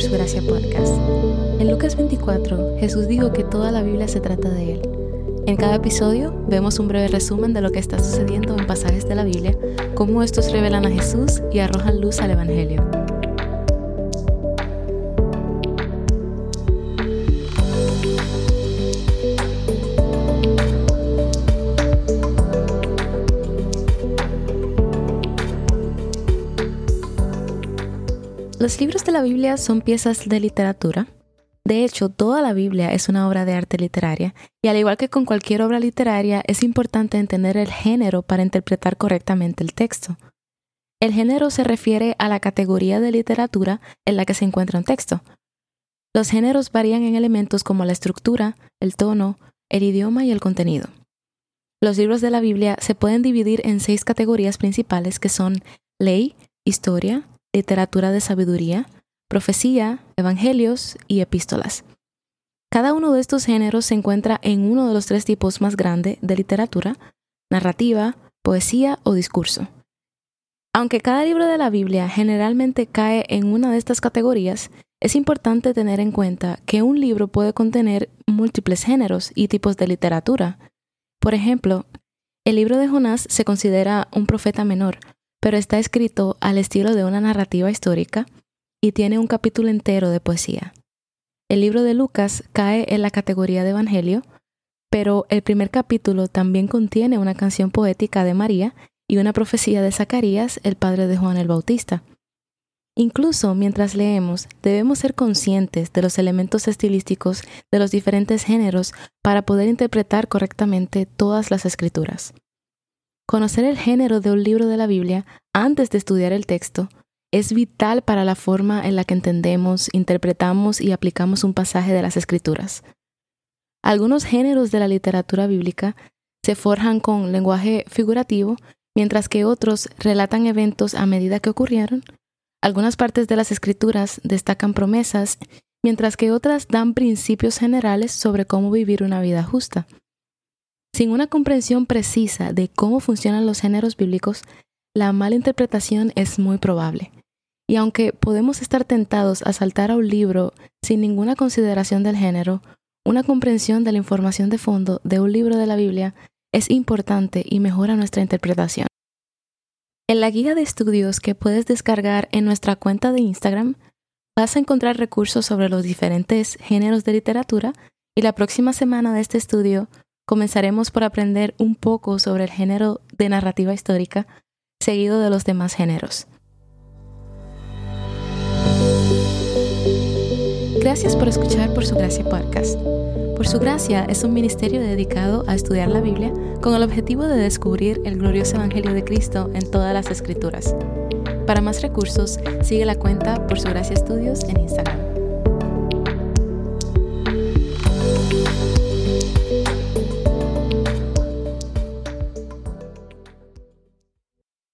su gracia podcast. En Lucas 24, Jesús dijo que toda la Biblia se trata de Él. En cada episodio vemos un breve resumen de lo que está sucediendo en pasajes de la Biblia, cómo estos revelan a Jesús y arrojan luz al Evangelio. Los libros de la Biblia son piezas de literatura. De hecho, toda la Biblia es una obra de arte literaria, y al igual que con cualquier obra literaria, es importante entender el género para interpretar correctamente el texto. El género se refiere a la categoría de literatura en la que se encuentra un texto. Los géneros varían en elementos como la estructura, el tono, el idioma y el contenido. Los libros de la Biblia se pueden dividir en seis categorías principales que son ley, historia, literatura de sabiduría, profecía, evangelios y epístolas. Cada uno de estos géneros se encuentra en uno de los tres tipos más grandes de literatura, narrativa, poesía o discurso. Aunque cada libro de la Biblia generalmente cae en una de estas categorías, es importante tener en cuenta que un libro puede contener múltiples géneros y tipos de literatura. Por ejemplo, el libro de Jonás se considera un profeta menor, pero está escrito al estilo de una narrativa histórica y tiene un capítulo entero de poesía. El libro de Lucas cae en la categoría de Evangelio, pero el primer capítulo también contiene una canción poética de María y una profecía de Zacarías, el padre de Juan el Bautista. Incluso mientras leemos, debemos ser conscientes de los elementos estilísticos de los diferentes géneros para poder interpretar correctamente todas las escrituras. Conocer el género de un libro de la Biblia antes de estudiar el texto es vital para la forma en la que entendemos, interpretamos y aplicamos un pasaje de las Escrituras. Algunos géneros de la literatura bíblica se forjan con lenguaje figurativo, mientras que otros relatan eventos a medida que ocurrieron. Algunas partes de las Escrituras destacan promesas, mientras que otras dan principios generales sobre cómo vivir una vida justa. Sin una comprensión precisa de cómo funcionan los géneros bíblicos, la mala interpretación es muy probable. Y aunque podemos estar tentados a saltar a un libro sin ninguna consideración del género, una comprensión de la información de fondo de un libro de la Biblia es importante y mejora nuestra interpretación. En la guía de estudios que puedes descargar en nuestra cuenta de Instagram, vas a encontrar recursos sobre los diferentes géneros de literatura y la próxima semana de este estudio comenzaremos por aprender un poco sobre el género de narrativa histórica, seguido de los demás géneros. Gracias por escuchar Por Su Gracia Podcast. Por Su Gracia es un ministerio dedicado a estudiar la Biblia con el objetivo de descubrir el glorioso Evangelio de Cristo en todas las Escrituras. Para más recursos, sigue la cuenta Por Su Gracia Estudios en Instagram.